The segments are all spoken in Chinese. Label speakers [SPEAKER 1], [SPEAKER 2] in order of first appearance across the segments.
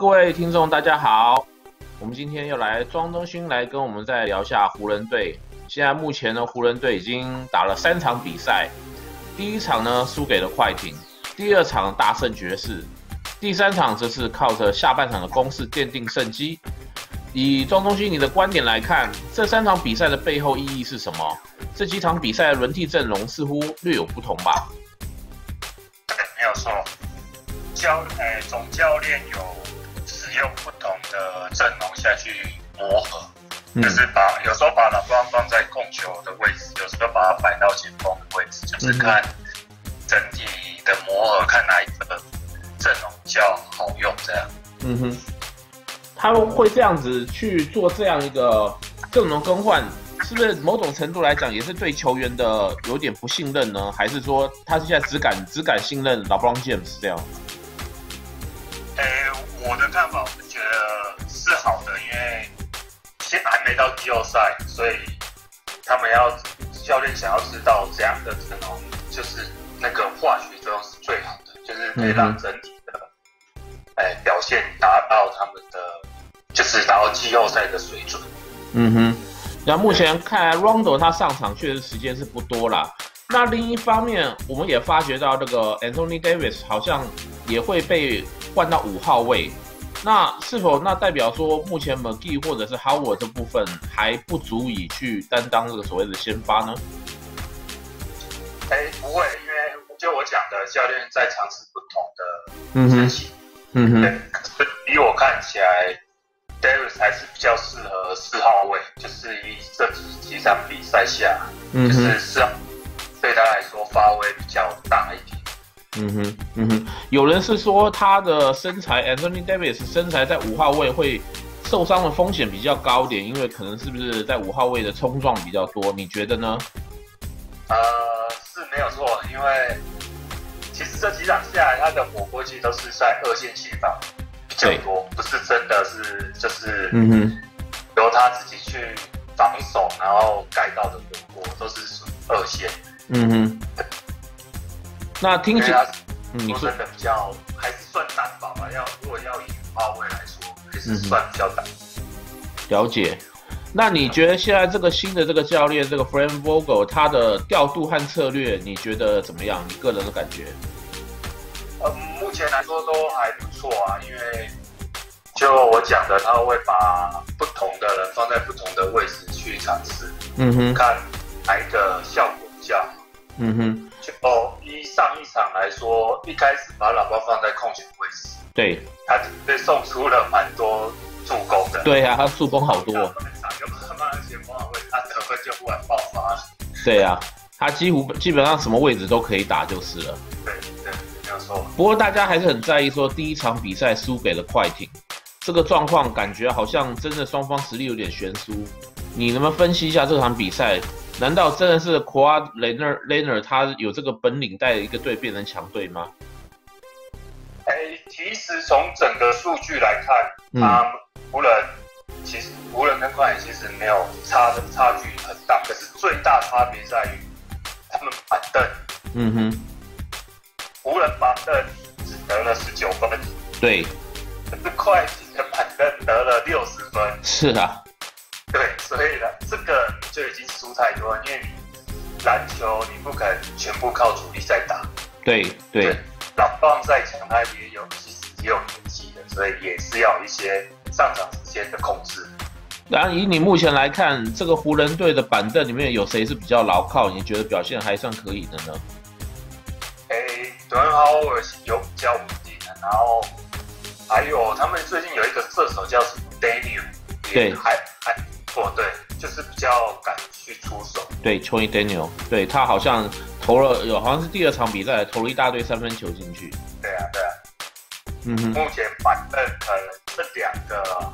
[SPEAKER 1] 各位听众，大家好。我们今天又来庄中勋来跟我们再聊一下湖人队。现在目前呢，湖人队已经打了三场比赛，第一场呢输给了快艇，第二场大胜爵士，第三场则是靠着下半场的攻势奠定胜机。以庄中勋你的观点来看，这三场比赛的背后意义是什么？这几场比赛的轮替阵容似乎略有不同吧？
[SPEAKER 2] 没有错，教诶、总教练有使用不同的阵容下去磨合，嗯、就是把有时候把老布朗放在控球的位置，有时候把它摆到前锋的位置，就是看整体的磨合，看哪一个阵容比较好用这样。
[SPEAKER 1] 嗯哼，他们会这样子去做这样一个阵容更换。是不是某种程度来讲也是对球员的有点不信任呢？还是说他现在只敢只敢信任 LeBron James
[SPEAKER 2] 这样？到季后赛，所以他们要教练想要知道这样的阵容，就是那个化学作用是最好的，就是可以让整体的哎、欸、表现达到他们的，就是达到季后赛的水准。
[SPEAKER 1] 嗯哼。那目前看来，Rondo 他上场确实时间是不多啦。那另一方面，我们也发觉到这个 Anthony Davis 好像也会被换到五号位。那是否那代表说，目前 McGee 或者是 Howard 这部分还不足以去担当这个所谓的先发呢？
[SPEAKER 2] 哎、欸，不会，因为就我讲的，教练在尝试不同的事情。嗯哼，嗯哼，以我看起来。Davis 还是比较适合四号位，就是以这几场比赛下，嗯、就是四号对他来说发挥比较大一点。
[SPEAKER 1] 嗯哼，嗯哼，有人是说他的身材，Anthony Davis 身材在五号位会受伤的风险比较高点，因为可能是不是在五号位的冲撞比较多？你觉得呢？
[SPEAKER 2] 呃，是没有错，因为其实这几场下来，他的火锅机都是在二线前方。较多不是真的是就是，嗯哼，由他自己去防守，然后改造的火锅都是属于二线。嗯哼，
[SPEAKER 1] 那听起来，
[SPEAKER 2] 说真的比较还是算单薄吧。要如果要以五号位来说，还是算比较单。
[SPEAKER 1] 了解。那你觉得现在这个新的这个教练，这个 Frank Vogel，他的调度和策略，你觉得怎么样？你个人的感觉？
[SPEAKER 2] 呃，目前来说都还不错啊，因为就我讲的，他会把不同的人放在不同的位置去尝试，嗯哼，看哪一个效果比较好，嗯哼。就一上一场来说，一开始把喇叭放在控球位置，
[SPEAKER 1] 对，
[SPEAKER 2] 他被送出了蛮多助攻的，
[SPEAKER 1] 对啊，他助攻好多，有
[SPEAKER 2] 慢慢前锋的位置，他得分就忽然爆发了，
[SPEAKER 1] 对啊，他几乎基本上什么位置都可以打就是了，
[SPEAKER 2] 对对。
[SPEAKER 1] 不过大家还是很在意，说第一场比赛输给了快艇，这个状况感觉好像真的双方实力有点悬殊。你能不能分析一下这场比赛？难道真的是 Kawhi Leonard 他有这个本领带一个队变成强队吗？
[SPEAKER 2] 哎、欸，其实从整个数据来看，啊、嗯，湖人其实湖人跟快艇其实没有差的差距很大，可是最大差别在于他们板凳。嗯哼。湖人板凳只得了十九分，
[SPEAKER 1] 对，
[SPEAKER 2] 可是快艇的板凳得了六十分，
[SPEAKER 1] 是啊，
[SPEAKER 2] 对，所以呢，这个就已经输太多了，因为篮球你不可能全部靠主力在打，
[SPEAKER 1] 对对，
[SPEAKER 2] 老棒再强，他也有其实也有年纪的，所以也是要一些上场时间的控制。
[SPEAKER 1] 然后以你目前来看，这个湖人队的板凳里面有谁是比较牢靠？你觉得表现还算可以的呢？
[SPEAKER 2] 德文哈尔有比较稳定的，然后还有他们最近有一个射手叫什么 Daniel，
[SPEAKER 1] 对，
[SPEAKER 2] 还还哦对，就是比较敢去出手。
[SPEAKER 1] 对，Troy Daniel，对他好像投了有好像是第二场比赛投了一大堆三分球进去。
[SPEAKER 2] 对啊对啊，嗯哼，目前板凳可能这两个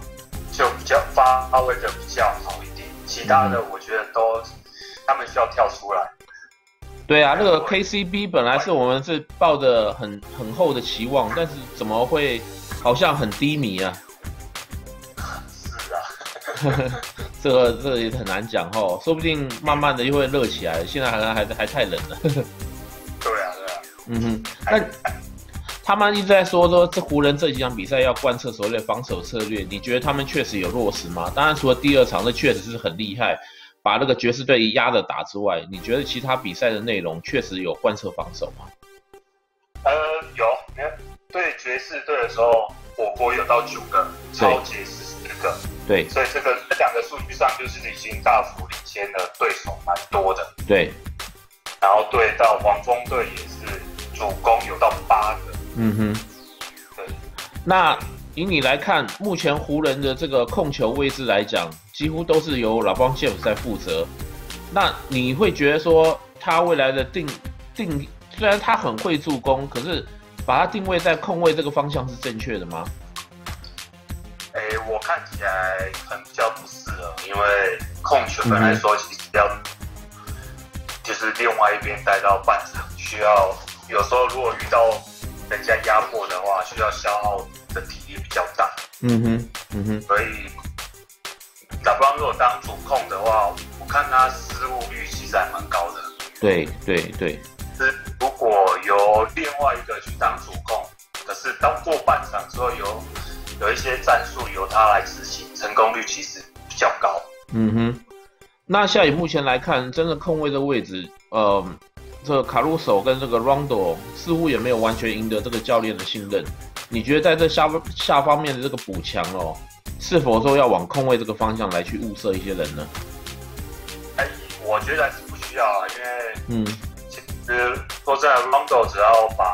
[SPEAKER 2] 就比较发挥的比较好一点，其他的我觉得都、嗯、他们需要跳出来。
[SPEAKER 1] 对啊，那个 KCB 本来是我们是抱着很很厚的期望，但是怎么会好像很低迷啊？
[SPEAKER 2] 是啊，
[SPEAKER 1] 这个这个也很难讲哦，说不定慢慢的又会热起来，现在好像还还还太冷了。
[SPEAKER 2] 对啊，对啊。
[SPEAKER 1] 嗯哼，那他们一直在说说这湖人这几场比赛要贯彻所谓的防守策略，你觉得他们确实有落实吗？当然，除了第二场，那确实是很厉害，把那个爵士队压着打之外，你觉得其他比赛的内容确实有贯彻防守吗？
[SPEAKER 2] 呃，有，你看对爵士队的时候，火锅有到九个，超级十四个，
[SPEAKER 1] 对，
[SPEAKER 2] 所以这个这两个数据上就是已经大幅领先了对手蛮多的，
[SPEAKER 1] 对。
[SPEAKER 2] 然后对到黄蜂队也是主攻有到八个，
[SPEAKER 1] 嗯哼，
[SPEAKER 2] 对。
[SPEAKER 1] 那以你来看，目前湖人的这个控球位置来讲，几乎都是由 LeBron James 在负责。那你会觉得说，他未来的定定，虽然他很会助攻，可是把他定位在控卫这个方向是正确的吗？
[SPEAKER 2] 哎，我看起来很比较不适合，因为控球本来说其实比较。就是另外一边带到半场，需要有时候如果遇到人家压迫的话，需要消耗的体力比较大。
[SPEAKER 1] 嗯哼，嗯哼。
[SPEAKER 2] 所以，打不如果当主控的话，我看他失误率其实还蛮高的。
[SPEAKER 1] 对对对。
[SPEAKER 2] 是如果由另外一个去当主控，可是当过半场之后有，有有一些战术由他来执行，成功率其实比较高。
[SPEAKER 1] 嗯哼。那现在以目前来看，真的控卫的位置，呃，这个卡鲁索跟这个 Rondo 似乎也没有完全赢得这个教练的信任。你觉得在这下下方面的这个补强哦，是否说要往控卫这个方向来去物色一些人呢？
[SPEAKER 2] 哎，我觉得还是不需要啊，因为
[SPEAKER 1] 嗯，
[SPEAKER 2] 其实说在 Rondo 只要把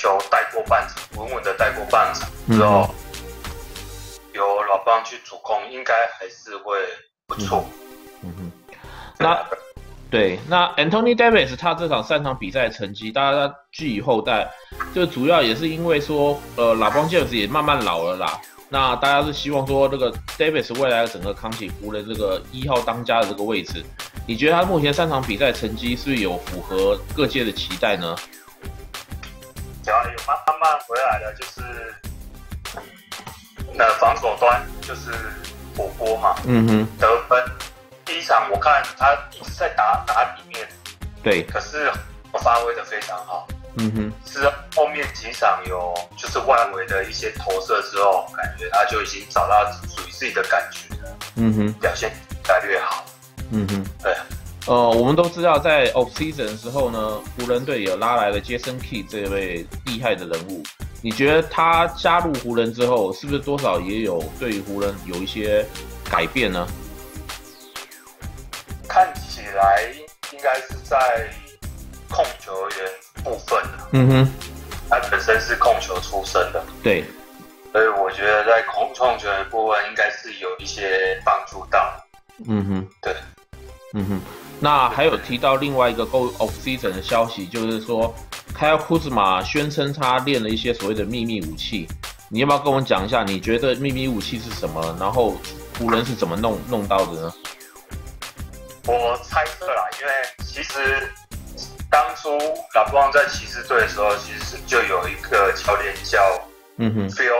[SPEAKER 2] 球带过半场，稳稳的带过半场之后，嗯、由老邦去主控，应该还是会不错。嗯
[SPEAKER 1] 那对，那 Anthony Davis 他这场三场比赛成绩，大家寄予厚待，就主要也是因为说，呃，LeBron James 也慢慢老了啦。那大家是希望说，这个 Davis 未来的整个康起湖的这个一号当家的这个位置。你觉得他目前三场比赛成绩是不是有符合各界的期待呢？
[SPEAKER 2] 有慢慢慢回来的，就是那防守端就是火锅嘛，
[SPEAKER 1] 嗯哼，
[SPEAKER 2] 得分。第一场我看他一直在打打里面，
[SPEAKER 1] 对，
[SPEAKER 2] 可是我发挥的非常好。
[SPEAKER 1] 嗯哼，
[SPEAKER 2] 是后面几场有就是外围的一些投射之后，感觉他就已经找到属于自己的感觉了。
[SPEAKER 1] 嗯哼，
[SPEAKER 2] 表现越来越好。
[SPEAKER 1] 嗯哼，
[SPEAKER 2] 对。
[SPEAKER 1] 呃，我们都知道在 off season 的时候呢，湖人队也拉来了 Jason Key 这位厉害的人物。你觉得他加入湖人之后，是不是多少也有对于湖人有一些改变呢？
[SPEAKER 2] 看起来应该是在控球员部分。
[SPEAKER 1] 嗯哼，
[SPEAKER 2] 他本身是控球出身的，
[SPEAKER 1] 对，
[SPEAKER 2] 所以我觉得在控控球员部分应该是有一些帮助到。
[SPEAKER 1] 嗯哼，
[SPEAKER 2] 对，
[SPEAKER 1] 嗯哼。那还有提到另外一个 Go Off Season 的消息，就是说，Kyle Kuzma 宣称他练了一些所谓的秘密武器。你要不要跟我讲一下？你觉得秘密武器是什么？然后湖人是怎么弄弄到的呢？
[SPEAKER 2] 我猜测啦，因为其实当初拉布朗在骑士队的时候，其实就有一个教练叫嗯哼 Phil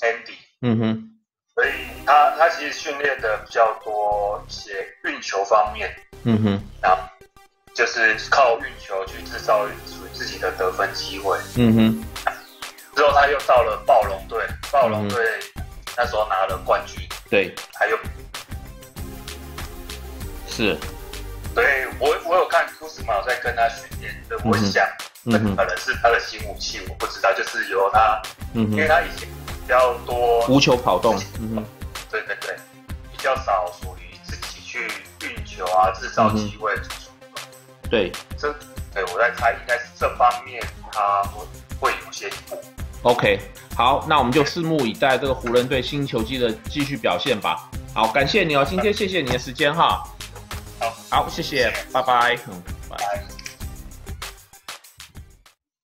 [SPEAKER 2] Handy，
[SPEAKER 1] 嗯哼，
[SPEAKER 2] 所以他他其实训练的比较多一些运球方面，
[SPEAKER 1] 嗯哼，
[SPEAKER 2] 然后就是靠运球去制造属于自己的得分机会，
[SPEAKER 1] 嗯哼，
[SPEAKER 2] 之后他又到了暴龙队，暴龙队那时候拿了冠军，
[SPEAKER 1] 对，
[SPEAKER 2] 还有
[SPEAKER 1] 是。
[SPEAKER 2] 所以我我有看库兹马在跟他训练，所以我想，这可能是他的新武器，我不知道，就是由他，嗯，因为他以前比较多
[SPEAKER 1] 无球跑动，嗯，
[SPEAKER 2] 对对对，比较少属于自己去运球啊，制造机会，
[SPEAKER 1] 对，
[SPEAKER 2] 这，对，我在猜，应该是这方面他会会有些进步。
[SPEAKER 1] OK，好，那我们就拭目以待这个湖人队新球季的继续表现吧。好，感谢你哦，今天谢谢你的时间哈。
[SPEAKER 2] 好，
[SPEAKER 1] 好，谢谢，拜拜，嗯，拜。